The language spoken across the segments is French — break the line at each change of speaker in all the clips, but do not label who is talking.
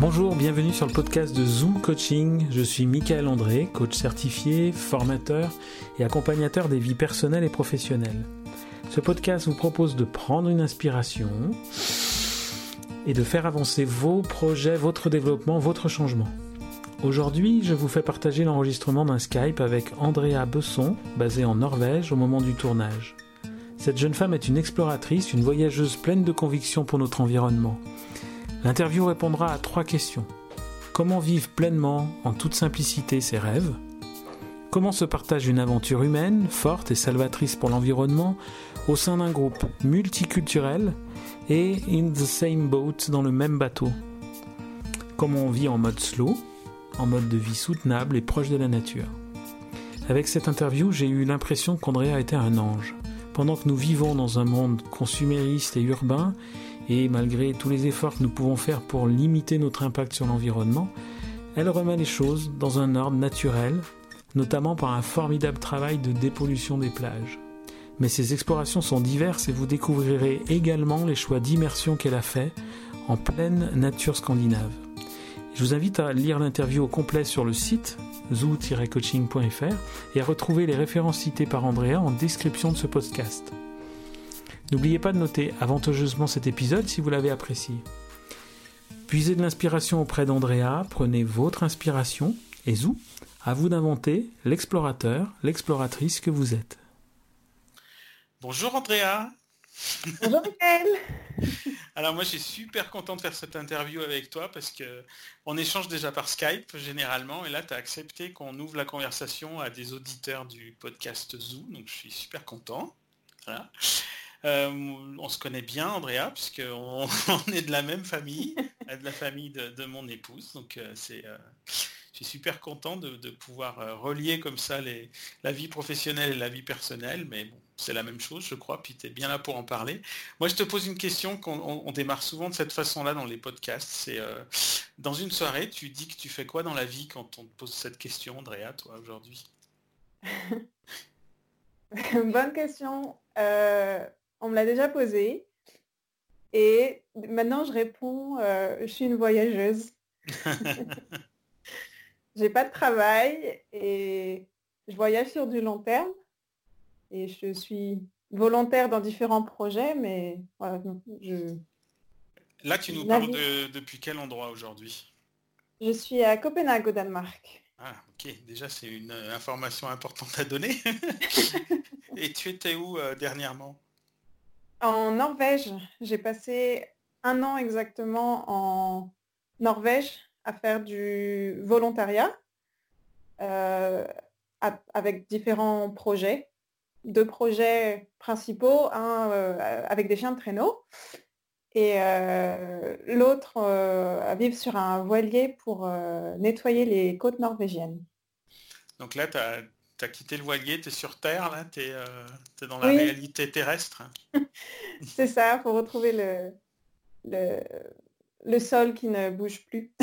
Bonjour, bienvenue sur le podcast de Zoo Coaching. Je suis Michael André, coach certifié, formateur et accompagnateur des vies personnelles et professionnelles. Ce podcast vous propose de prendre une inspiration et de faire avancer vos projets, votre développement, votre changement. Aujourd'hui, je vous fais partager l'enregistrement d'un Skype avec Andrea Besson, basée en Norvège au moment du tournage. Cette jeune femme est une exploratrice, une voyageuse pleine de conviction pour notre environnement. L'interview répondra à trois questions. Comment vivre pleinement, en toute simplicité, ses rêves? Comment se partage une aventure humaine, forte et salvatrice pour l'environnement, au sein d'un groupe multiculturel et in the same boat, dans le même bateau? Comment on vit en mode slow, en mode de vie soutenable et proche de la nature? Avec cette interview, j'ai eu l'impression qu'Andrea était un ange. Pendant que nous vivons dans un monde consumériste et urbain, et malgré tous les efforts que nous pouvons faire pour limiter notre impact sur l'environnement, elle remet les choses dans un ordre naturel, notamment par un formidable travail de dépollution des plages. Mais ces explorations sont diverses et vous découvrirez également les choix d'immersion qu'elle a fait en pleine nature scandinave. Je vous invite à lire l'interview au complet sur le site zoo-coaching.fr et à retrouver les références citées par Andrea en description de ce podcast. N'oubliez pas de noter avantageusement cet épisode si vous l'avez apprécié. Puisez de l'inspiration auprès d'Andrea, prenez votre inspiration et zou, à vous d'inventer l'explorateur, l'exploratrice que vous êtes.
Bonjour Andrea.
Bonjour Michael.
Alors moi je suis super content de faire cette interview avec toi parce que on échange déjà par Skype généralement et là tu as accepté qu'on ouvre la conversation à des auditeurs du podcast Zoo, donc je suis super content. Voilà. Euh, on se connaît bien, Andrea, puisqu'on on est de la même famille, de la famille de, mon épouse. Donc euh, c'est, euh, je suis super content de, pouvoir relier comme ça les, la vie professionnelle et la vie personnelle. Mais bon, c'est la même chose, je crois, puis tu es bien là pour en parler. Moi, je te pose une question qu'on on démarre souvent de cette façon-là dans les podcasts. C'est dans une soirée, tu dis que tu fais quoi dans la vie quand on te pose cette question, Andrea, toi, aujourd'hui?
Bonne question. On me l'a déjà posé. Et maintenant, je réponds, euh, je suis une voyageuse. J'ai pas de travail et je voyage sur du long terme. Et je suis volontaire dans différents projets, mais voilà, je...
Là, tu nous parles de, depuis quel endroit aujourd'hui?
Je suis à Copenhague, au Danemark.
Ah, ok. Déjà, c'est une euh, information importante à donner. et tu étais où euh, dernièrement?
En Norvège, j'ai passé un an exactement en Norvège à faire du volontariat euh, avec différents projets. Deux projets principaux, un euh, avec des chiens de traîneau et euh, l'autre à vivre sur un voilier pour nettoyer les côtes norvégiennes.
Donc là, tu as tu as quitté le voilier, tu es sur Terre, là, tu es, euh, dans la réalité terrestre.
c'est ça, faut retrouver le, le, le, sol qui ne bouge plus.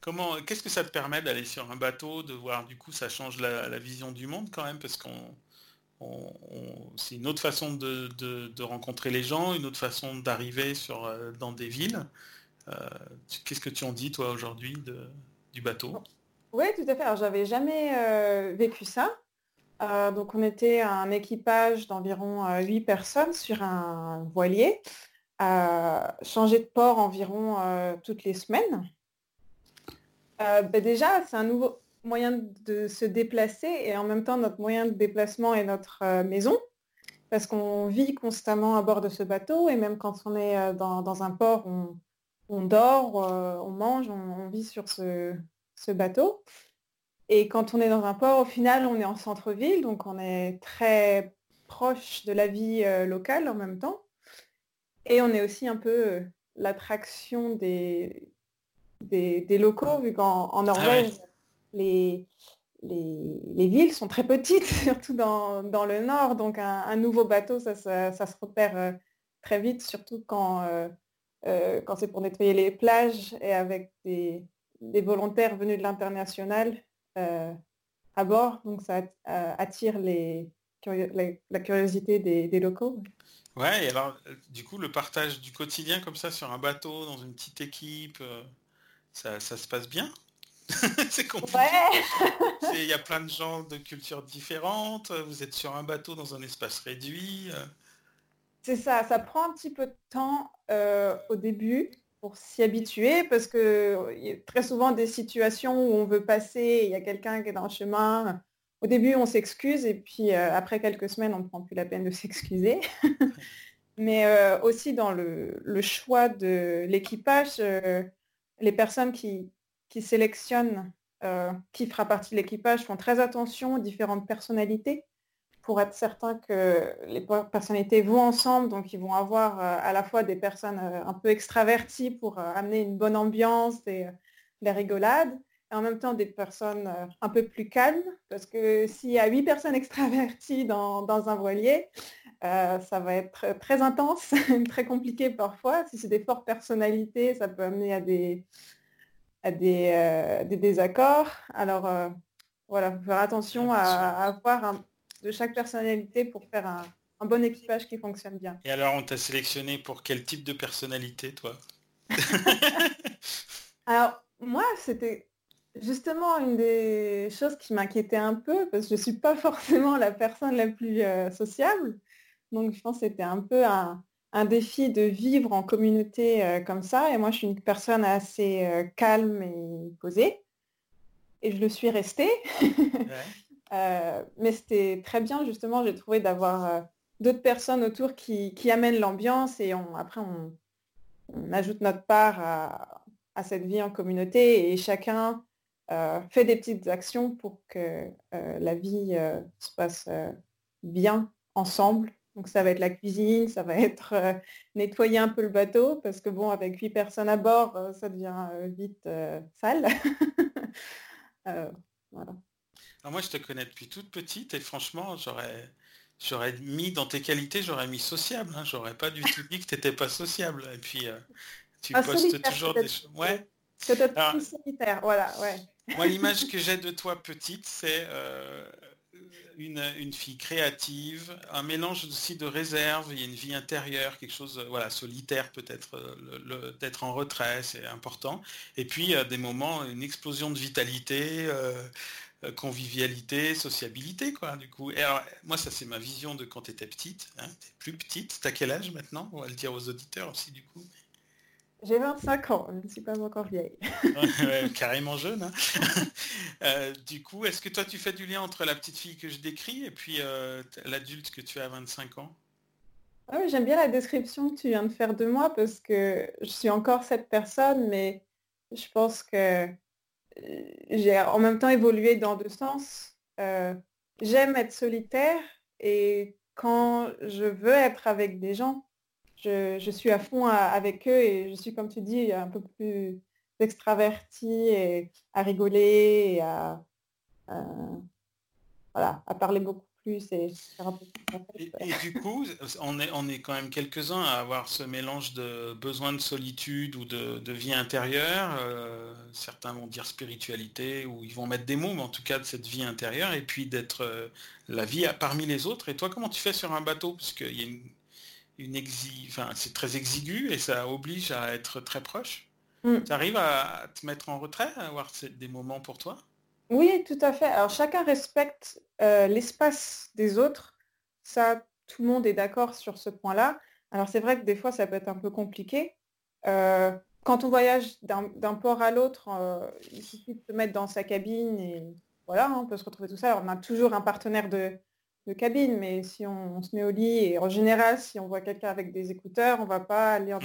Comment, qu'est-ce que ça te permet d'aller sur un bateau, de voir, du coup, ça change la, vision du monde quand même, parce qu'on c'est une autre façon de, de, rencontrer les gens, une autre façon d'arriver sur, euh, dans des villes. Euh, qu'est-ce que tu en dis, toi, aujourd'hui, du bateau?
Oui, tout à fait. Alors, j'avais jamais euh, vécu ça. Euh, donc, on était un équipage d'environ euh, huit personnes sur un voilier, changer de port environ toutes les semaines. Ben déjà, c'est un nouveau moyen de se déplacer et en même temps, notre moyen de déplacement est notre maison parce qu'on vit constamment à bord de ce bateau et même quand on est dans, un port, on, dort, on mange, on vit sur ce, ce bateau. Et quand on est dans un port, au final, on est en centre-ville, donc on est très proche de la vie euh, locale en même temps. Et on est aussi un peu euh, l'attraction des, des, locaux, vu qu'en ah Norvège, les, les, villes sont très petites, surtout dans, le nord. Donc un, nouveau bateau, ça, ça, se repère euh, très vite, surtout quand, quand c'est pour nettoyer les plages et avec des, des volontaires venus de l'international euh, à bord. Donc ça euh, attire les, la, curiosité des, locaux.
Ouais, et alors du coup le partage du quotidien comme ça sur un bateau, dans une petite équipe, ça, ça se passe bien? C'est compliqué. Il y a plein de gens de cultures différentes. Vous êtes sur un bateau dans un espace réduit. Euh.
C'est ça, ça prend un petit peu de temps euh, au début pour s'y habituer parce que a très souvent des situations où on veut passer, il y a quelqu'un qui est dans le chemin. Au début, on s'excuse et puis euh, après quelques semaines, on ne prend plus la peine de s'excuser. Mais aussi dans le, choix de l'équipage, les personnes qui, qui sélectionnent euh, qui fera partie de l'équipage font très attention aux différentes personnalités pour être certain que les personnalités vont ensemble, donc ils vont avoir euh, à la fois des personnes euh, un peu extraverties pour amener une bonne ambiance et la rigolade, et en même temps des personnes un peu plus calmes, parce que s'il y a huit personnes extraverties dans, dans un voilier, ça va être très intense, très compliqué parfois. Si c'est des fortes personnalités, ça peut amener à des, à des, euh, des désaccords. Alors euh, voilà, faut faire attention à, avoir de chaque personnalité pour faire un, bon équipage qui fonctionne bien.
Et alors on t'a sélectionné pour quel type de personnalité toi?
Alors moi c'était justement une des choses qui m'inquiétait un peu parce que je ne suis pas forcément la personne la plus euh, sociable. Donc je pense que c'était un peu un, un défi de vivre en communauté euh, comme ça. Et moi, je suis une personne assez euh, calme et posée. Et je le suis restée. Euh, mais c'était très bien, justement, j'ai trouvé d'avoir d'autres personnes autour qui, amènent l'ambiance et après, on, ajoute notre part à, cette vie en communauté et chacun fait des petites actions pour que la vie se passe bien ensemble donc ça va être la cuisine, ça va être euh, nettoyer un peu le bateau, parce que bon, avec huit personnes à bord, euh, ça devient euh, vite sale.
voilà. Moi, je te connais depuis toute petite et franchement, j'aurais, j'aurais mis dans tes qualités, j'aurais mis sociable. Hein. j'aurais pas du tout dit que tu n'étais pas sociable. Et puis, tu ah, postes toujours des choses. Ouais.
Peut-être plus solitaire, voilà, ouais.
Moi, l'image que j'ai de toi petite, c'est une, fille créative, un mélange aussi de réserve, il y a une vie intérieure, quelque chose voilà, solitaire peut-être, euh, d'être en retrait, c'est important. Et puis des moments, une explosion de vitalité, euh, euh, convivialité, sociabilité, quoi, du coup. Et alors, moi, ça c'est ma vision de quand tu étais petite, hein, tu es plus petite, tu as quel âge maintenant On va le dire aux auditeurs aussi, du coup?
J'ai 25 ans, je ne suis pas encore vieille.
carrément jeune. Hein. Euh, du coup, est-ce que toi tu fais du lien entre la petite fille que je décris et puis euh, l'adulte que tu as à 25 ans?
Ah J'aime bien la description que tu viens de faire de moi parce que je suis encore cette personne, mais je pense que euh, j'ai en même temps évolué dans deux sens. J'aime être solitaire et quand je veux être avec des gens, je, suis à fond avec eux et je suis, comme tu dis, un peu plus extravertie et à rigoler et à, voilà, à parler beaucoup plus et
du coup, on est, on est quand même quelques-uns à avoir ce mélange de besoin de solitude ou de, vie intérieure. Euh, certains vont dire spiritualité ou ils vont mettre des mots, mais en tout cas de cette vie intérieure et puis d'être euh, la vie parmi les autres. Et toi, comment tu fais sur un bateau? Parce qu'il y a une une enfin, c'est très exigu et ça oblige à être très proche. Mm. Tu arrives à te mettre en retrait, à avoir des moments pour toi?
Oui, tout à fait. Alors chacun respecte euh, l'espace des autres. Ça, tout le monde est d'accord sur ce point-là. Alors c'est vrai que des fois, ça peut être un peu compliqué. Euh, quand on voyage d'un port à l'autre, euh, il suffit de se mettre dans sa cabine et voilà, on peut se retrouver tout ça. on a toujours un partenaire de, de cabine, mais si on, se met au lit, et en général, si on voit quelqu'un avec des écouteurs, on va pas aller en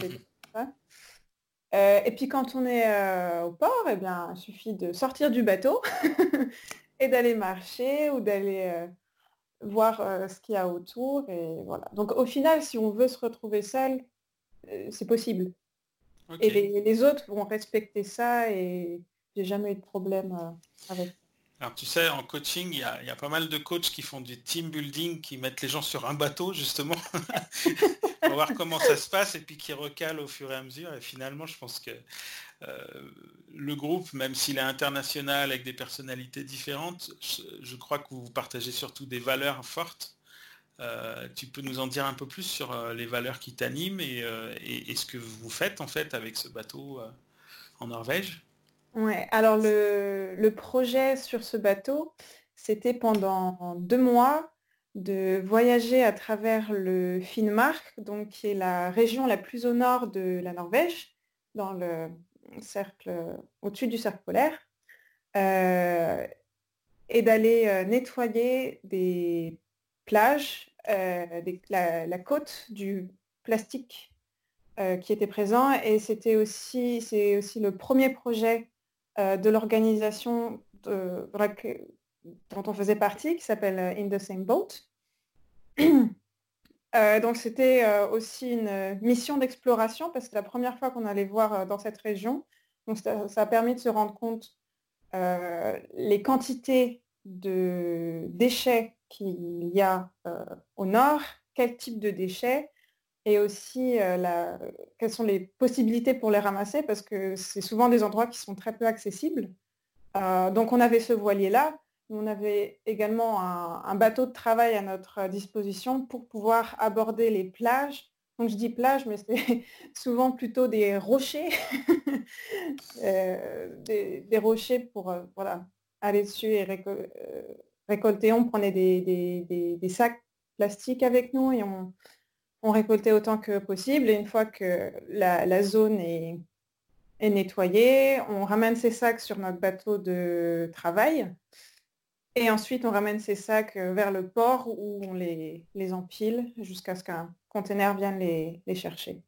euh, et puis quand on est euh, au port, eh bien, il suffit de sortir du bateau et d'aller marcher ou d'aller euh, voir ce qu'il y a autour. Et voilà. Donc au final, si on veut se retrouver seul, c'est possible. Et les, les, autres vont respecter ça et j'ai jamais eu de problème avec.
Alors tu sais, en coaching, il y, a, pas mal de coachs qui font du team building, qui mettent les gens sur un bateau justement pour voir comment ça se passe et puis qui recalent au fur et à mesure. Et finalement, je pense que euh, le groupe, même s'il est international avec des personnalités différentes, je, crois que vous partagez surtout des valeurs fortes tu peux nous en dire un peu plus sur les valeurs qui t'animent et, ce que vous faites en fait avec ce bateau en Norvège?
Ouais, alors le, le, projet sur ce bateau, c'était pendant deux mois de voyager à travers le Finnmark, donc qui est la région la plus au nord de la Norvège, dans le cercle au-dessus du cercle polaire, euh, et d'aller euh, nettoyer des plages, euh, la, côte du plastique qui était présent. Et c'était aussi, c'est aussi le premier projet de l'organisation dont on faisait partie, qui s'appelle In the Same Boat. Euh, donc c'était euh, aussi une mission d'exploration parce que la première fois qu'on allait voir euh, dans cette région. Donc ça, a permis de se rendre compte les quantités de déchets qu'il y a au nord, quel type de déchets et aussi quelles sont les possibilités pour les ramasser parce que c'est souvent des endroits qui sont très peu accessibles. donc on avait ce voilier là on avait également un, bateau de travail à notre disposition pour pouvoir aborder les plages. Donc je dis plage, mais c'est souvent plutôt des rochers, euh, des, rochers pour euh, voilà, aller dessus et euh, récolter. On prenait des, sacs plastiques avec nous et on, récoltait autant que possible. Et une fois que la, zone est, est nettoyée, on ramène ces sacs sur notre bateau de travail et ensuite, on ramène ces sacs euh, vers le port où on les, empile jusqu'à ce qu'un conteneur vienne les, chercher.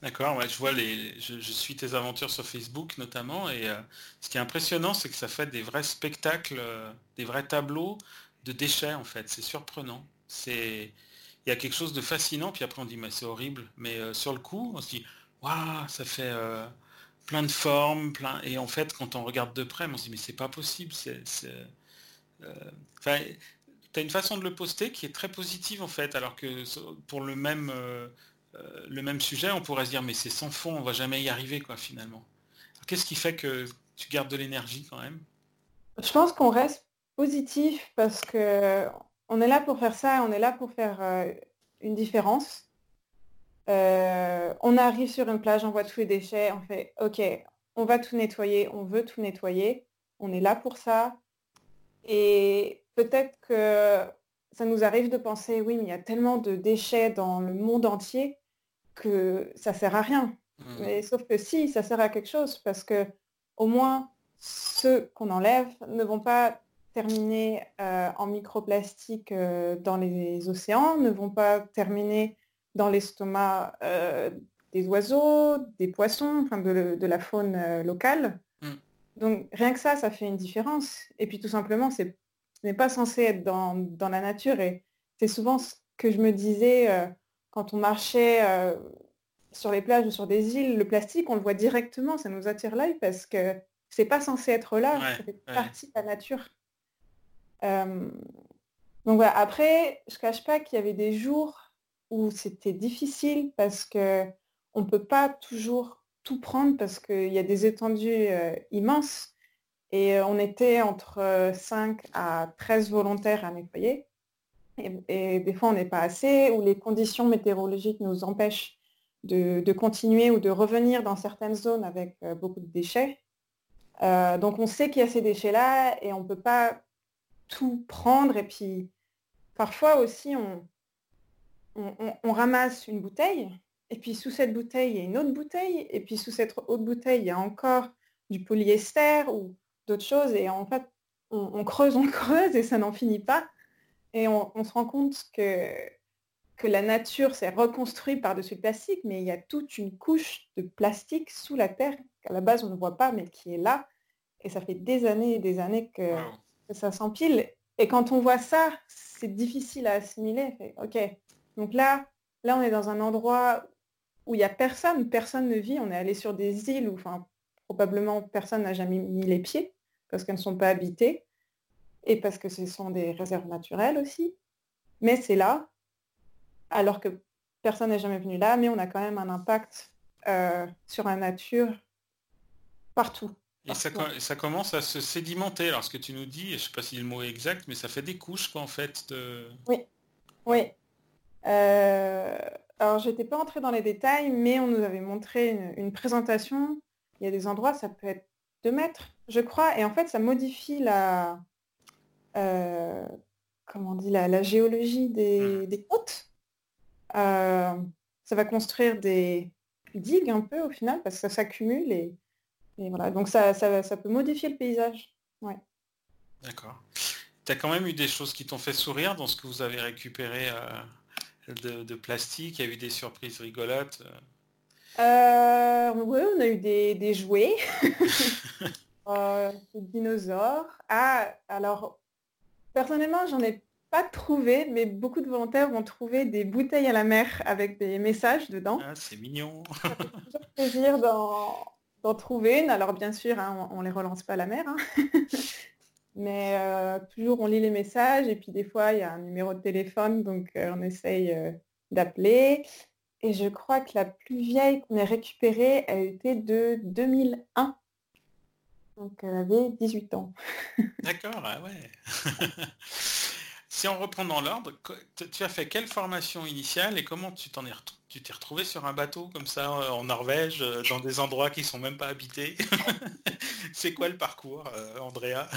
D'accord, je vois les, je, suis tes aventures sur Facebook notamment, et euh, ce qui est impressionnant, c'est que ça fait des vrais spectacles, euh, des vrais tableaux de déchets en fait. C'est surprenant. C'est, il y a quelque chose de fascinant, puis après on dit mais c'est horrible, mais sur le coup, on se dit waouh, ça fait plein de formes, plein, et en fait quand on regarde de près, on se dit mais c'est pas possible, c'est enfin, tu as une façon de le poster qui est très positive en fait, alors que pour le même, euh, euh, le même sujet, on pourrait se dire mais c'est sans fond, on va jamais y arriver quoi finalement. Qu'est-ce qui fait que tu gardes de l'énergie quand même?
Je pense qu'on reste positif parce que on est là pour faire ça, on est là pour faire une différence. on arrive sur une plage, on voit tous les déchets, on fait OK, on va tout nettoyer, on veut tout nettoyer, on est là pour ça, et peut-être que ça nous arrive de penser, oui, mais il y a tellement de déchets dans le monde entier que ça sert à rien. Mmh. Mais sauf que si, ça sert à quelque chose, parce que au moins ceux qu'on enlève ne vont pas terminer euh, en microplastique euh, dans les océans, ne vont pas terminer dans l'estomac euh, des oiseaux, des poissons, enfin de, la faune locale. Donc rien que ça, ça fait une différence. Et puis tout simplement, ce n'est pas censé être dans, la nature. Et c'est souvent ce que je me disais euh, quand on marchait euh, sur les plages ou sur des îles, le plastique, on le voit directement, ça nous attire l'œil parce que c'est pas censé être là, ça fait partie de la nature. Euh, donc voilà, après, je cache pas qu'il y avait des jours où c'était difficile parce que on peut pas toujours tout prendre parce qu'il y a des étendues euh, immenses et euh, on était entre 5 euh, à 13 volontaires à nettoyer. Et, des fois, on n'est pas assez, ou les conditions météorologiques nous empêchent de, continuer ou de revenir dans certaines zones avec beaucoup de déchets. donc, on sait qu'il y a ces déchets-là et on ne peut pas tout prendre. Et puis, parfois aussi, on ramasse une bouteille et puis sous cette bouteille, il y a une autre bouteille. Et puis sous cette autre bouteille, il y a encore du polyester ou d'autres choses. Et en fait, on, creuse, on creuse et ça n'en finit pas. Et on, se rend compte que, que la nature s'est reconstruite par-dessus le plastique, mais il y a toute une couche de plastique sous la terre qu'à la base on ne voit pas, mais qui est là. Et ça fait des années et des années que, ça s'empile. Et quand on voit ça, c'est difficile à assimiler. ok, donc là, là on est dans un endroit où il n'y a personne, personne ne vit. On est allé sur des îles où enfin, probablement personne n'a jamais mis les pieds parce qu'elles ne sont pas habitées et parce que ce sont des réserves naturelles aussi. Mais c'est là, alors que personne n'est jamais venu là, mais on a quand même un impact euh, sur la nature partout.
Et ça, commence à se sédimenter. Alors ce que tu nous dis, je ne sais pas si le mot est exact, mais ça fait des couches quoi, en fait. De...
Oui. Oui. Euh, alors, je n'étais pas entrée dans les détails, mais on nous avait montré une, présentation. Il y a des endroits, ça peut être 2 mètres, je crois, et en fait, ça modifie la, euh, comment on dit, la, géologie des, mmh. côtes. Euh, ça va construire des digues un peu au final, parce que ça s'accumule et, voilà. Donc ça, ça, peut modifier le paysage. Ouais.
D'accord. Tu as quand même eu des choses qui t'ont fait sourire dans ce que vous avez récupéré euh, de, plastique Il y a eu des surprises rigolotes
euh, Oui, on a eu des, jouets. euh, des dinosaures. Ah, alors, personnellement, j'en ai pas trouvé, mais beaucoup de volontaires ont trouvé des bouteilles à la mer avec des messages dedans.
Ah, c'est mignon.
Ça fait toujours plaisir d'en trouver une. Alors bien sûr, hein, on, ne les relance pas à la mer. Hein. Mais euh, toujours, on lit les messages et puis des fois, il y a un numéro de téléphone, donc euh, on essaye euh, d'appeler. Et je crois que la plus vieille qu'on ait récupérée, elle était de 2001. Donc elle avait 18 ans.
D'accord, ah ouais. si on reprend dans l'ordre, tu as fait quelle formation initiale et comment tu t'en es tu t'es retrouvé sur un bateau comme ça en Norvège, dans des endroits qui sont même pas habités? C'est quoi le parcours, Andrea?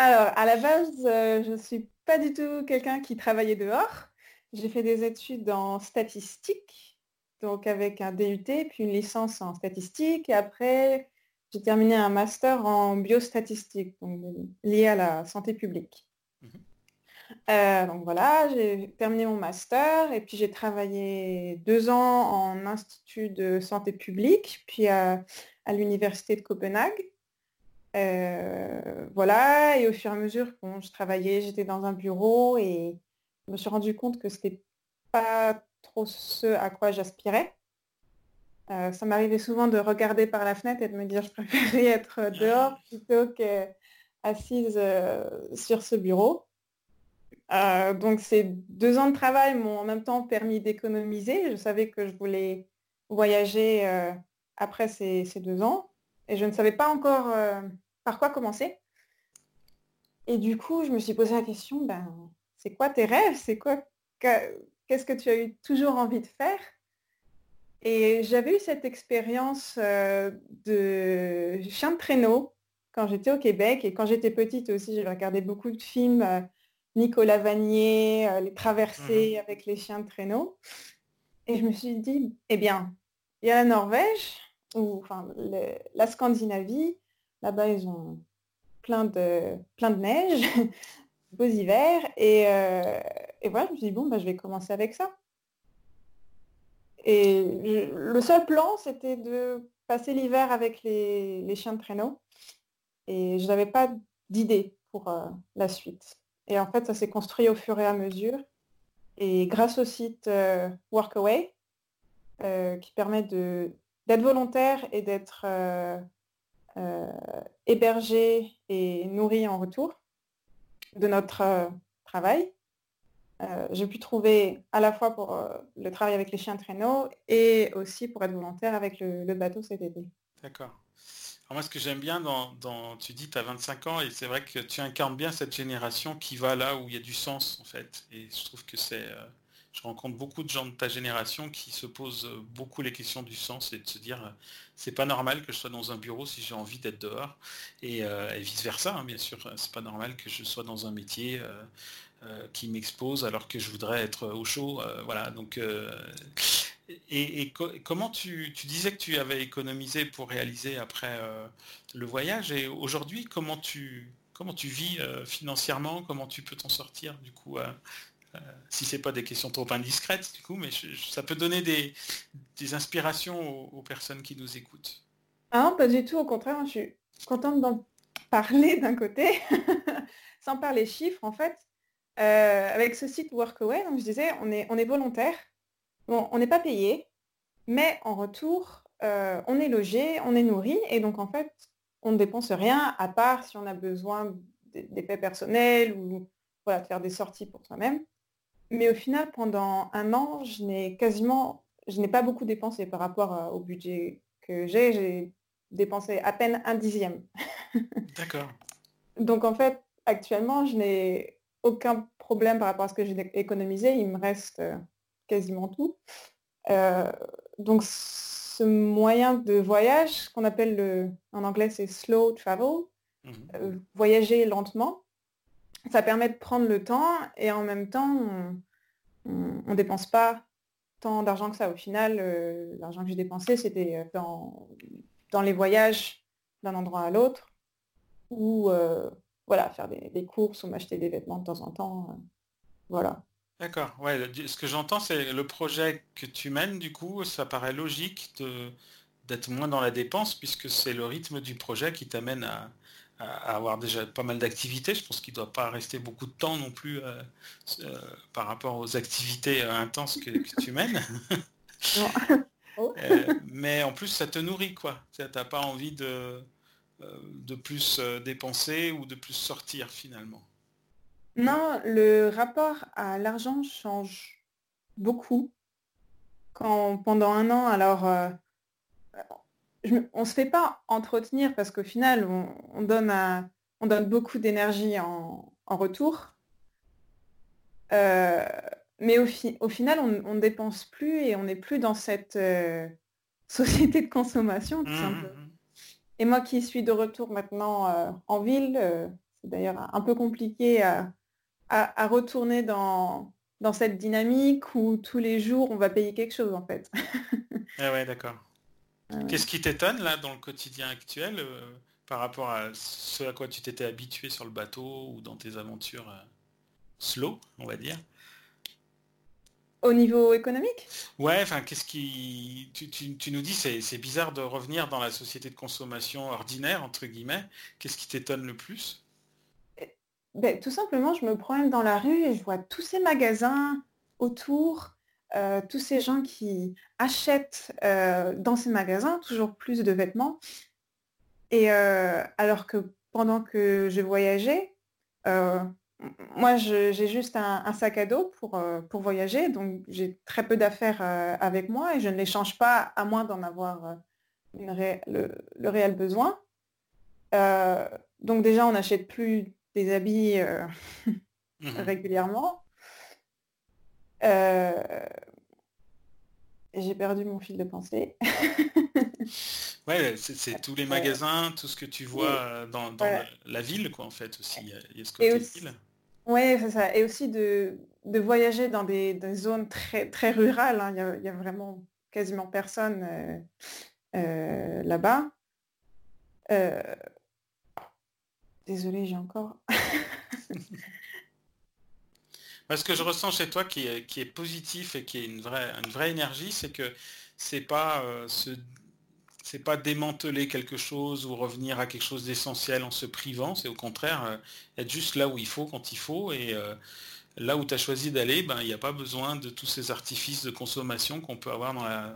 Alors, à la base, euh, je ne suis pas du tout quelqu'un qui travaillait dehors. J'ai fait des études en statistique, donc avec un DUT, puis une licence en statistique. Et après, j'ai terminé un master en biostatistique, donc lié à la santé publique. Mhm. Euh, donc voilà, j'ai terminé mon master et puis j'ai travaillé deux ans en institut de santé publique, puis à l'université de Copenhague. Euh, voilà, et au fur et à mesure, quand je travaillais, j'étais dans un bureau et je me suis rendu compte que c'était pas trop ce à quoi j'aspirais. Euh, ça m'arrivait souvent de regarder par la fenêtre et de me dire je préférais être dehors plutôt qu'assise euh, sur ce bureau. donc ces deux ans de travail m'ont en même temps permis d'économiser. Je savais que je voulais voyager après ces, ces, deux ans. Et je ne savais pas encore euh, par quoi commencer. Et du coup, je me suis posé la question, ben, c'est quoi tes rêves? C'est quoi Qu'est-ce que tu as eu toujours envie de faire? Et j'avais eu cette expérience euh, de chien de traîneau quand j'étais au Québec. Et quand j'étais petite aussi, j'ai regardé beaucoup de films, euh, Nicolas Vanier, les traversées mmh avec les chiens de traîneau. Et je me suis dit, eh bien, il y a la Norvège, ou enfin la Scandinavie, là-bas ils ont plein de, plein de neige, beaux hivers, et, euh, et, voilà, je me suis dit, bon, bah, je vais commencer avec ça. Et le seul plan, c'était de passer l'hiver avec les, les, chiens de traîneau, et je n'avais pas d'idée pour euh, la suite. Et en fait, ça s'est construit au fur et à mesure. Et grâce au site euh, Workaway, qui permet de d'être volontaire et d'être euh, euh, hébergé et nourri en retour de notre euh, travail. j'ai pu trouver à la fois pour le travail avec les chiens de traîneau et aussi pour être volontaire avec le, bateau cet été.
D'accord. moi, ce que j'aime bien dans, tu dis, tu as 25 ans et c'est vrai que tu incarnes bien cette génération qui va là où il y a du sens, en fait. Et je trouve que c'est je rencontre beaucoup de gens de ta génération qui se posent beaucoup les questions du sens et de se dire euh, c'est pas normal que je sois dans un bureau si j'ai envie d'être dehors. Et, euh, vice versa hein, bien sûr c'est pas normal que je sois dans un métier euh, qui m'expose alors que je voudrais être au chaud voilà. Donc et, comment tu, disais que tu avais économisé pour réaliser après le voyage et aujourd'hui comment tu comment tu vis financièrement? Comment tu peux t'en sortir du coup si c'est pas des questions trop indiscrètes du coup, mais ça peut donner des, inspirations aux, personnes qui nous écoutent.
Ah non, pas du tout, au contraire, je suis contente d'en parler d'un côté, sans parler chiffres en fait. Euh, avec ce site Workaway, donc je disais, on est, on est volontaire, bon, on n'est pas payé, mais en retour, euh, on est logé, on est nourri, et donc en fait, on ne dépense rien à part si on a besoin d'effets personnels ou voilà, de faire des sorties pour soi-même. Mais au final, pendant un an, je n'ai quasiment, je n'ai pas beaucoup dépensé par rapport euh, au budget que j'ai. J'ai dépensé à peine un dixième.
D'accord.
Donc en fait, actuellement, je n'ai aucun problème par rapport à ce que j'ai économisé. Il me reste quasiment tout. donc ce moyen de voyage, qu'on appelle le, en anglais c'est slow travel, mmh voyager lentement, ça permet de prendre le temps et en même temps, on ne dépense pas tant d'argent que ça. Au final, euh, l'argent que j'ai dépensé, c'était euh, dans, dans les voyages d'un endroit à l'autre ou euh, voilà, faire des, courses ou m'acheter des vêtements de temps en temps. voilà.
D'accord. Ouais, ce que j'entends, c'est le projet que tu mènes, du coup, ça paraît logique d'être moins dans la dépense puisque c'est le rythme du projet qui t'amène à, à avoir déjà pas mal d'activités. Je pense qu'il ne doit pas rester beaucoup de temps non plus euh, euh, par rapport aux activités euh, intenses que, tu mènes. Mais en plus, ça te nourrit, quoi. Tu n'as pas envie de, de plus dépenser ou de plus sortir finalement.
Non, le rapport à l'argent change beaucoup. Quand pendant un an, alors on ne se fait pas entretenir parce qu'au final, on, donne on donne beaucoup d'énergie en, retour. Euh, mais au, au, final, on ne dépense plus et on n'est plus dans cette euh, société de consommation, tout mmh, simplement. Mmh, mmh. Et moi qui suis de retour maintenant euh, en ville, c'est d'ailleurs un peu compliqué à, retourner dans, dans cette dynamique où tous les jours, on va payer quelque chose, en fait.
ah ouais, d'accord. Qu'est-ce qui t'étonne là dans le quotidien actuel euh, par rapport à ce à quoi tu t'étais habitué sur le bateau ou dans tes aventures euh, slow, on va dire?
Au niveau économique?
Ouais, enfin qu'est-ce qui. Tu, nous dis c'est bizarre de revenir dans la société de consommation ordinaire, entre guillemets. Qu'est-ce qui t'étonne le plus?
Eh, ben, Tout simplement, je me promène dans la rue et je vois tous ces magasins autour euh, tous ces gens qui achètent euh, dans ces magasins toujours plus de vêtements. Et euh, alors que pendant que je voyageais, moi j'ai juste un, sac à dos pour, pour voyager, donc j'ai très peu d'affaires avec moi et je ne les change pas à moins d'en avoir le, réel besoin. donc déjà on n'achète plus des habits mmh régulièrement. Euh, j'ai perdu mon fil de pensée.
ouais, c'est tous les magasins, tout ce que tu vois euh, dans, la, ville, quoi, en fait, aussi. Il y a ce côté ville.
Ouais, c'est ça. Et aussi de, voyager dans des, zones très, très rurales. Hein. Il, y a, vraiment quasiment personne euh, là-bas. Désolée, j'ai encore.
Ce que je ressens chez toi qui est, qui est positif et qui est une vraie, une vraie énergie, c'est que c'est pas euh, c'est pas démanteler quelque chose ou revenir à quelque chose d'essentiel en se privant, c'est au contraire euh, être juste là où il faut quand il faut. Et euh, là où tu as choisi d'aller, ben il n'y a pas besoin de tous ces artifices de consommation qu'on peut avoir dans la,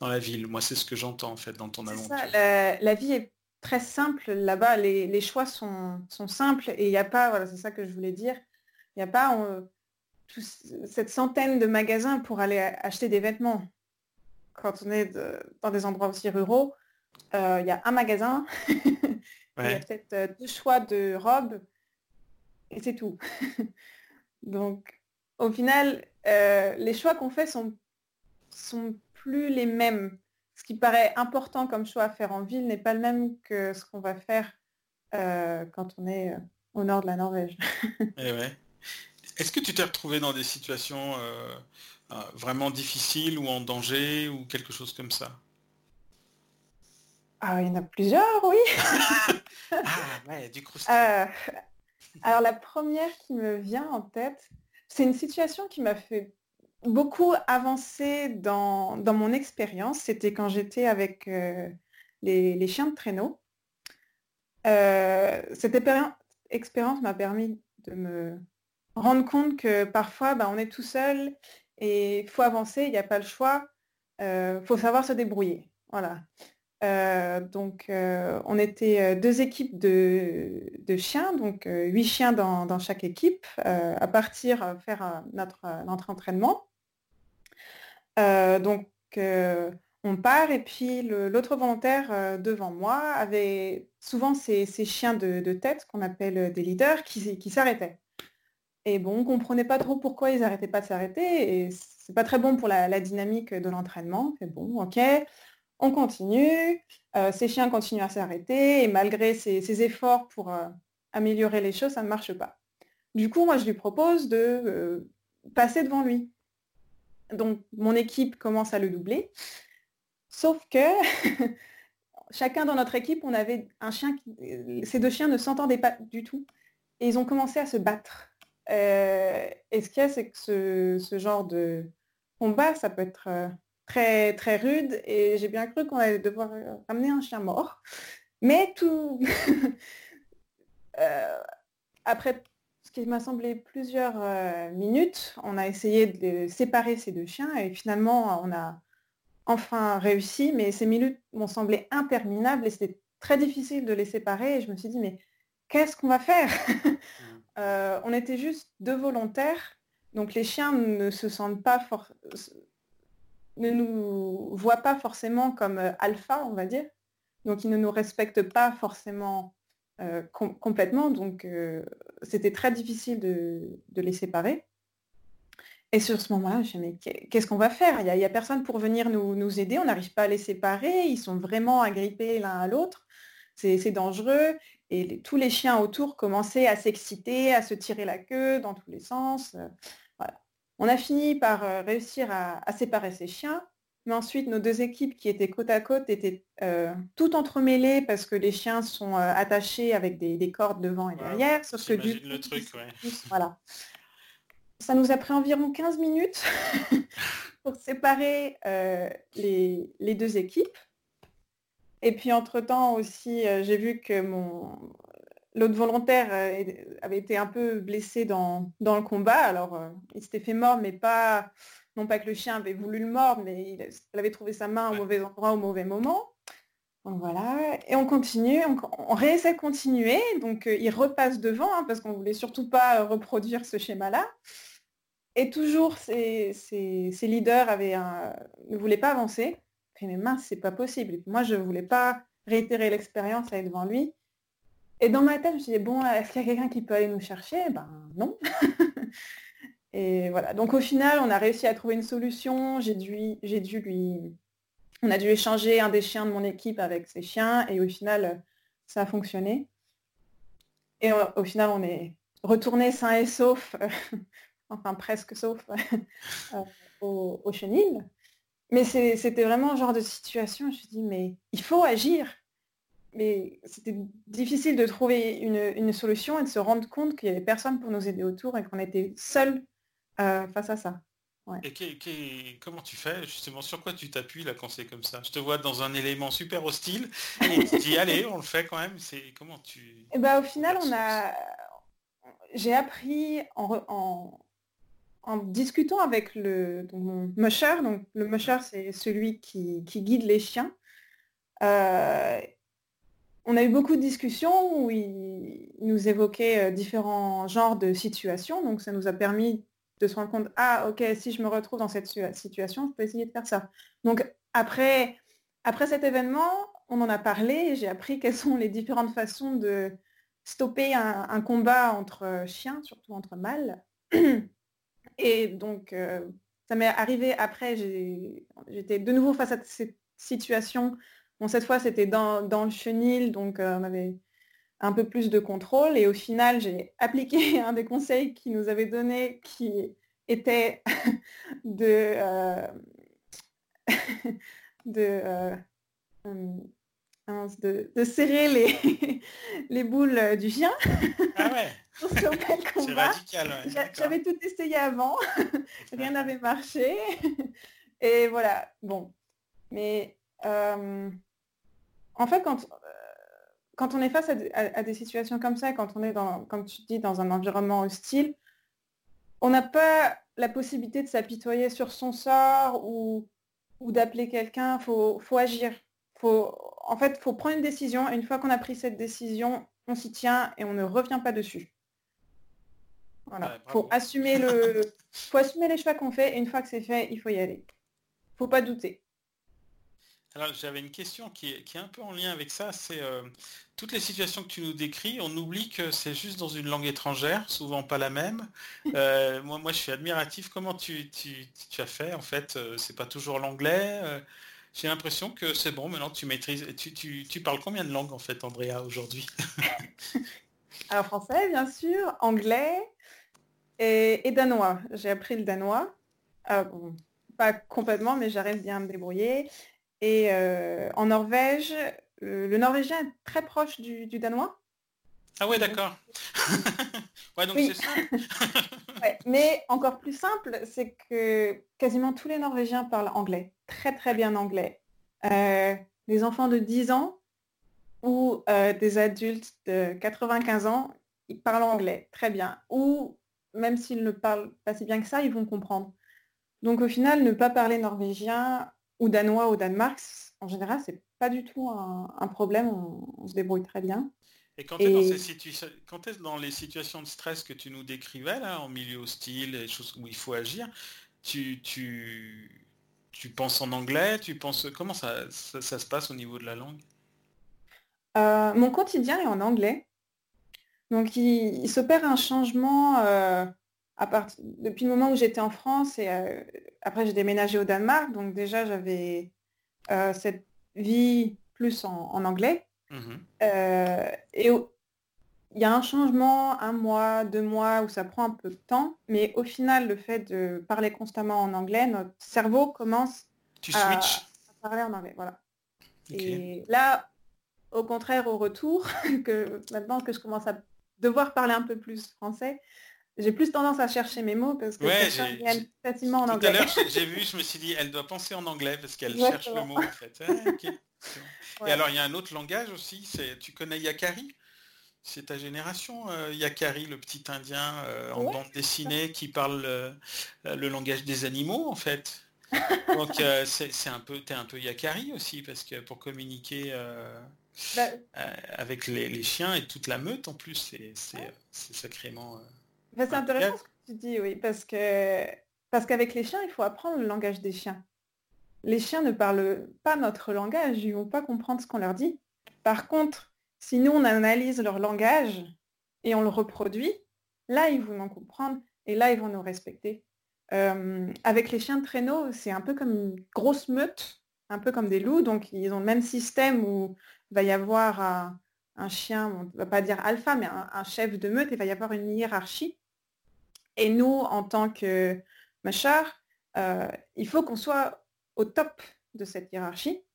dans la ville. Moi c'est ce que j'entends en fait dans ton aventure.
la, vie est très simple là-bas, les, choix sont, sont simples et il n'y a pas, voilà, c'est ça que je voulais dire, il n'y a pas cette centaine de magasins pour aller acheter des vêtements. Quand on est dans des endroits aussi ruraux, euh, il y a un magasin, il y a peut-être euh, deux choix de robes, et c'est tout. Donc, au final, euh, les choix qu'on fait sont, sont plus les mêmes. Ce qui paraît important comme choix à faire en ville n'est pas le même que ce qu'on va faire quand on est au nord de la Norvège.
et ouais. Est-ce que tu t'es retrouvé dans des situations euh, euh, vraiment difficiles ou en danger ou quelque chose comme ça?
Ah, il y en a plusieurs, oui.
ah, ouais, du.
Euh, alors la première qui me vient en tête, c'est une situation qui m'a fait beaucoup avancer dans, mon expérience. C'était quand j'étais avec les, chiens de traîneau. cette expérience m'a permis de me rendre compte que parfois, bah, on est tout seul et il faut avancer, il n'y a pas le choix. Il euh, faut savoir se débrouiller. Voilà. Euh, donc, euh, on était deux équipes de, chiens, donc huit chiens dans, chaque équipe, à partir faire notre, entraînement. donc, on part et puis l'autre volontaire devant moi avait souvent ces, chiens de, tête qu'on appelle des leaders qui s'arrêtaient. Et bon, on comprenait pas trop pourquoi ils n'arrêtaient pas de s'arrêter. Et c'est pas très bon pour la, dynamique de l'entraînement. Mais bon, ok, on continue. Euh, ces chiens continuent à s'arrêter. Et malgré ces, efforts pour euh, améliorer les choses, ça ne marche pas. Du coup, moi, je lui propose de euh, passer devant lui. Donc, mon équipe commence à le doubler. Sauf que chacun dans notre équipe, on avait un chien qui... Ces deux chiens ne s'entendaient pas du tout. Et ils ont commencé à se battre. Euh, et ce qu'il y a, c'est que ce, genre de combat, ça peut être euh, très, très rude. Et j'ai bien cru qu'on allait devoir ramener un chien mort. Mais tout... après ce qui m'a semblé plusieurs euh, minutes, on a essayé de séparer ces deux chiens et finalement on a enfin réussi, mais ces minutes m'ont semblé interminables et c'était très difficile de les séparer et je me suis dit mais qu'est-ce qu'on va faire? Mmh. Euh, On était juste deux volontaires, donc les chiens ne se sentent pas ne nous voient pas forcément comme euh, alpha, on va dire. Donc ils ne nous respectent pas forcément euh, complètement. Donc, c'était très difficile de, les séparer. Et sur ce moment-là, je me mais qu'est-ce qu'on va faire? Il n'y a, personne pour venir nous, aider, on n'arrive pas à les séparer, ils sont vraiment agrippés l'un à l'autre, c'est dangereux. Et tous les chiens autour commençaient à s'exciter, à se tirer la queue dans tous les sens. Euh, voilà. On a fini par réussir à séparer ces chiens. Mais ensuite, nos deux équipes qui étaient côte à côte étaient euh, toutes entremêlées parce que les chiens sont euh, attachés avec des, cordes devant et derrière.
Sauf que du le truc,
voilà. Ça nous a pris environ 15 minutes pour séparer euh, les, deux équipes. Et puis entre-temps aussi, j'ai vu que mon l'autre volontaire avait été un peu blessé dans, dans le combat. Alors, il s'était fait mort, mais pas non pas que le chien avait voulu le mordre, mais il, avait trouvé sa main au mauvais endroit au mauvais moment. Donc voilà, et on continue, on, réessaie de continuer, donc euh, il repasse devant, hein, parce qu'on ne voulait surtout pas euh, reproduire ce schéma-là. Et toujours, ces, leaders avaient ne voulaient pas avancer. Mais mince, c'est pas possible. moi, je voulais pas réitérer l'expérience être devant lui. Et dans ma tête, je me suis dit, bon, est-ce qu'il y a quelqu'un qui peut aller nous chercher? Ben non. Et voilà. Donc au final, on a réussi à trouver une solution. J'ai dû, j'ai dû lui, on a dû échanger un des chiens de mon équipe avec ses chiens, et au final, ça a fonctionné. Et au, final, on est retourné sain et sauf, enfin presque sauf, euh, au, au, chenil. Mais c'était vraiment un genre de situation. Je me suis dit, mais il faut agir. Mais c'était difficile de trouver une, une, solution et de se rendre compte qu'il n'y avait personne pour nous aider autour et qu'on était seuls euh, face à ça.
Et comment tu fais justement Sur quoi tu t'appuies là quand c'est comme ça? Je te vois dans un élément super hostile et tu dis allez, on le fait quand même. C'est comment tu
et ben, au final, on a, j'ai appris en, en, discutant avec le mon musher. Donc le musher, c'est celui qui, guide les chiens. Euh, on a eu beaucoup de discussions où il nous évoquait euh, différents genres de situations. Donc ça nous a permis de se rendre compte, ah ok, si je me retrouve dans cette situation, je peux essayer de faire ça. Donc après, après cet événement, on en a parlé, j'ai appris quelles sont les différentes façons de stopper un, combat entre chiens, surtout entre mâles. Et donc, euh, ça m'est arrivé après, j'étais de nouveau face à cette situation. Bon, cette fois, c'était dans, le chenil, donc euh, on avait un peu plus de contrôle. Et au final, j'ai appliqué un des conseils qui nous avait donné qui était de, euh, euh, de, de, serrer les, les boules du chien.
Ah ouais.
J'avais tout essayé avant, rien n'avait marché. Et voilà, bon. Mais euh, en fait, quand quand on est face à, des situations comme ça, quand on est, dans, comme tu dis, dans un environnement hostile, on n'a pas la possibilité de s'apitoyer sur son sort ou, ou d'appeler quelqu'un. Il faut, faut, agir. Faut, en fait, il faut prendre une décision. Et une fois qu'on a pris cette décision, on s'y tient et on ne revient pas dessus. Voilà. faut assumer le, faut assumer les choix qu'on fait. Et une fois que c'est fait, il faut y aller. Faut pas douter.
Alors j'avais une question qui est, un peu en lien avec ça, c'est euh, toutes les situations que tu nous décris, on oublie que c'est juste dans une langue étrangère, souvent pas la même. Euh, moi, moi je suis admiratif, comment tu, as fait en fait euh, C'est pas toujours l'anglais J'ai l'impression que c'est bon, maintenant tu maîtrises. Tu, parles combien de langues en fait, Andrea, aujourd'hui
Alors français, bien sûr, anglais et, danois. J'ai appris le danois. pas complètement, mais j'arrive bien à me débrouiller. Et euh, en Norvège, euh, le norvégien est très proche du, danois.
Ah ouais, d'accord. ouais, donc c'est ça.
mais encore plus simple, c'est que quasiment tous les Norvégiens parlent anglais, très très bien anglais. Euh, des enfants de 10 ans ou des adultes de 95 ans, ils parlent anglais très bien. Ou même s'ils ne parlent pas si bien que ça, ils vont comprendre. Donc au final, ne pas parler norvégien, ou danois au Danemark, en général, c'est pas du tout un, problème, on, se débrouille très bien.
Et quand tu es, dans les situations de stress que tu nous décrivais, là, en milieu hostile, les choses où il faut agir, tu, tu, tu penses en anglais, tu penses comment ça, ça, se passe au niveau de la langue?
Euh, Mon quotidien est en anglais. Donc il, s'opère un changement euh, depuis le moment où j'étais en France et euh, après j'ai déménagé au Danemark, donc déjà j'avais cette vie plus en, anglais. Mmh et il y a un changement, un mois, deux mois, où ça prend un peu de temps, mais au final, le fait de parler constamment en anglais, notre cerveau commence à, parler en anglais. Voilà. Et là, au contraire, au retour, que maintenant que je commence à devoir parler un peu plus français, j'ai plus tendance à chercher mes mots parce que ça vient facilement en anglais.
Tout à l'heure, j'ai vu, je me suis dit, elle doit penser en anglais parce qu'elle cherche le mot en fait. Ah, Et alors, il y a un autre langage aussi, c'est tu connais Yakari? C'est ta génération, euh, Yakari, le petit Indien euh, en bande dessinée qui parle euh, le langage des animaux en fait. Donc c'est un peu, t'es un peu Yakari aussi parce que pour communiquer bah avec les, les, chiens et toute la meute en plus, c'est sacrément
c'est intéressant ce que tu dis, oui, parce que parce qu'avec les chiens, il faut apprendre le langage des chiens. Les chiens ne parlent pas notre langage, ils vont pas comprendre ce qu'on leur dit. Par contre, si nous on analyse leur langage et on le reproduit, là ils vont en comprendre et là ils vont nous respecter. Euh, avec les chiens de traîneau, c'est un peu comme une grosse meute, un peu comme des loups, donc ils ont le même système où il va y avoir un, chien, on ne va pas dire alpha, mais un, chef de meute, il va y avoir une hiérarchie. Et nous, en tant que machar, euh, il faut qu'on soit au top de cette hiérarchie.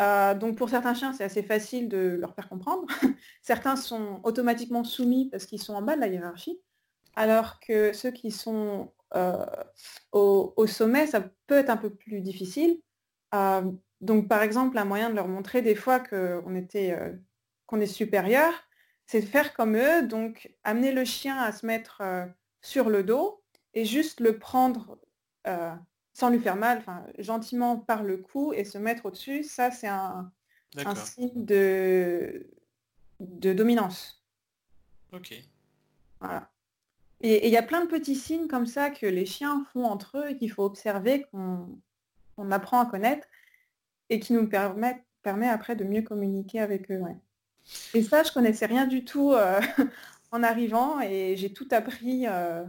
Euh, donc pour certains chiens, c'est assez facile de leur faire comprendre. certains sont automatiquement soumis parce qu'ils sont en bas de la hiérarchie, alors que ceux qui sont euh, au, sommet, ça peut être un peu plus difficile. donc par exemple, un moyen de leur montrer des fois qu'on était, qu'on est supérieur, c'est de faire comme eux, donc amener le chien à se mettre sur le dos et juste le prendre euh, sans lui faire mal, enfin gentiment par le cou et se mettre au-dessus, ça c'est un, signe de, de dominance.
Ok.
Voilà. Et il y a plein de petits signes comme ça que les chiens font entre eux et qu'il faut observer, qu'on apprend à connaître et qui nous permettent permet après de mieux communiquer avec eux. Et ça, je connaissais rien du tout euh, en arrivant et j'ai tout appris euh,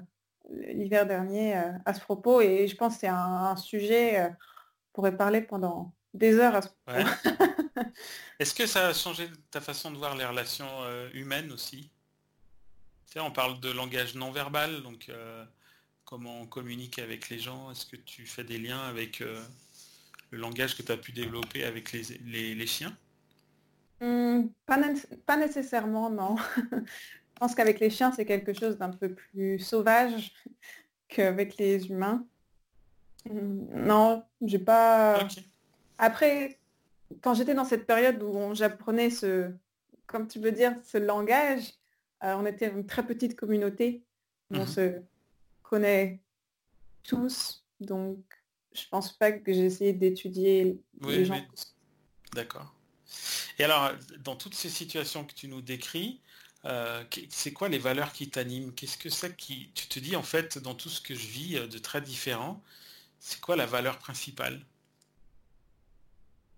l'hiver dernier euh, à ce propos et je pense que c'est un, sujet, euh, on pourrait parler pendant des heures à ce propos.
Est-ce que ça a changé ta façon de voir les relations humaines aussi? Tu sais, On parle de langage non verbal, donc comment on communique avec les gens. Est-ce que tu fais des liens avec le langage que tu as pu développer avec les, chiens?
Mmh, pas, nécessairement, non. Je pense qu'avec les chiens, c'est quelque chose d'un peu plus sauvage qu'avec les humains. Hum, non, j'ai pas. Après, quand j'étais dans cette période où j'apprenais ce, comme tu veux dire, ce langage, euh, on était une très petite communauté. On mhm. se connaît tous, donc je pense pas que j'ai essayé d'étudier les gens.
D'accord. Et alors, dans toutes ces situations que tu nous décris, euh, c'est quoi les valeurs qui t'animent? Qu'est-ce que c'est qui... Tu te dis en fait, dans tout ce que je vis euh, de très différent, c'est quoi la valeur principale?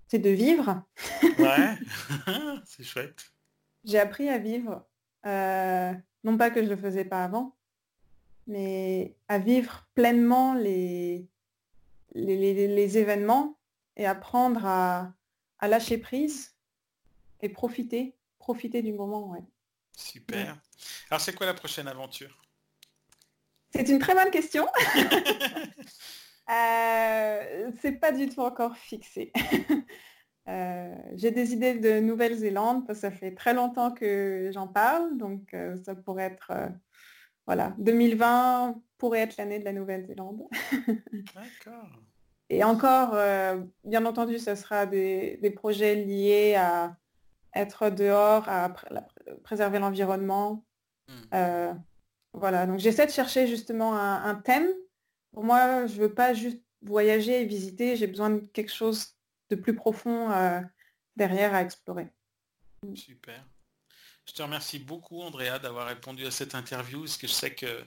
C'est de vivre.
Ouais, c'est chouette.
J'ai appris à vivre, euh, non pas que je ne le faisais pas avant, mais à vivre pleinement les, les, événements et apprendre à, lâcher prise et profiter, profiter du moment. Ouais.
Super. Alors c'est quoi la prochaine aventure?
C'est une très bonne question. euh, c'est pas du tout encore fixé. Euh, j'ai des idées de Nouvelle-Zélande parce que ça fait très longtemps que j'en parle, donc euh, ça pourrait être voilà, 2020 pourrait être l'année de la Nouvelle-Zélande. D'accord. Et encore, bien entendu, ce sera des, projets liés à être dehors, à préserver l'environnement. Hmm. voilà, donc j'essaie de chercher justement un, un, thème. Pour moi, je veux pas juste voyager et visiter, j'ai besoin de quelque chose de plus profond euh, derrière à explorer.
Super. Je te remercie beaucoup Andrea d'avoir répondu à cette interview parce que je sais que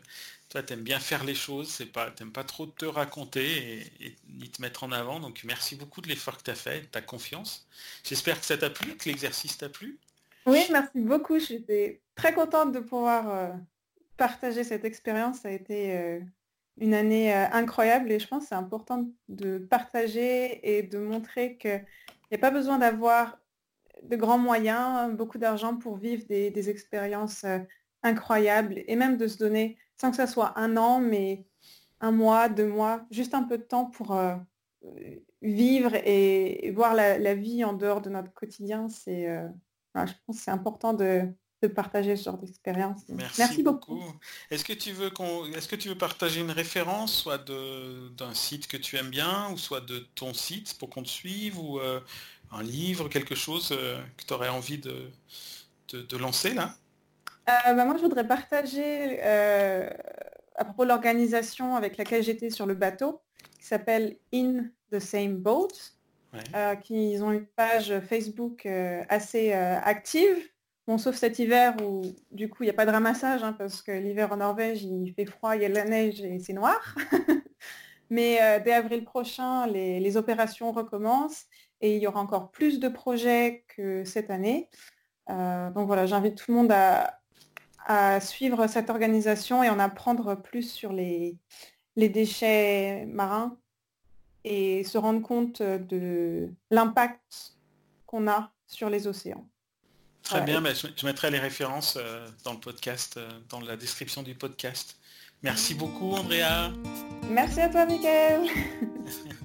toi tu aimes bien faire les choses, pas t'aimes pas trop te raconter et, ni te mettre en avant. Donc merci beaucoup de l'effort que tu as fait, de ta confiance. J'espère que ça t'a plu, que l'exercice t'a plu.
Oui, merci beaucoup. J'étais très contente de pouvoir euh, partager cette expérience. Ça a été euh, une année euh, incroyable et je pense que c'est important de partager et de montrer qu'il n'y a pas besoin d'avoir de grands moyens, beaucoup d'argent pour vivre des, expériences incroyables et même de se donner, sans que ça soit un an, mais un mois, deux mois, juste un peu de temps pour euh, vivre et, voir la, vie en dehors de notre quotidien. C'est, je pense que c'est important de, de partager ce genre d'expérience.
Merci, beaucoup. Est-ce que tu veux qu'on, est-ce que tu veux partager une référence, soit de, d'un site que tu aimes bien, ou soit de ton site pour qu'on te suive, ou euh, un livre, quelque chose euh, que tu aurais envie de, de, lancer là?
Euh, bah, Moi, je voudrais partager à propos de l'organisation avec laquelle j'étais sur le bateau, qui s'appelle In the Same Boat. qui ont une page Facebook assez active Bon, sauf cet hiver où du coup il n'y a pas de ramassage hein, parce que l'hiver en Norvège il fait froid, il y a de la neige et c'est noir. Mais euh, dès avril prochain, les, opérations recommencent et il y aura encore plus de projets que cette année. Euh, donc voilà, j'invite tout le monde à, suivre cette organisation et en apprendre plus sur les, les déchets marins et se rendre compte de l'impact qu'on a sur les océans.
Très bien, je mettrai les références euh, dans le podcast, euh, dans la description du podcast. Merci beaucoup Andrea.
Merci à toi Michael.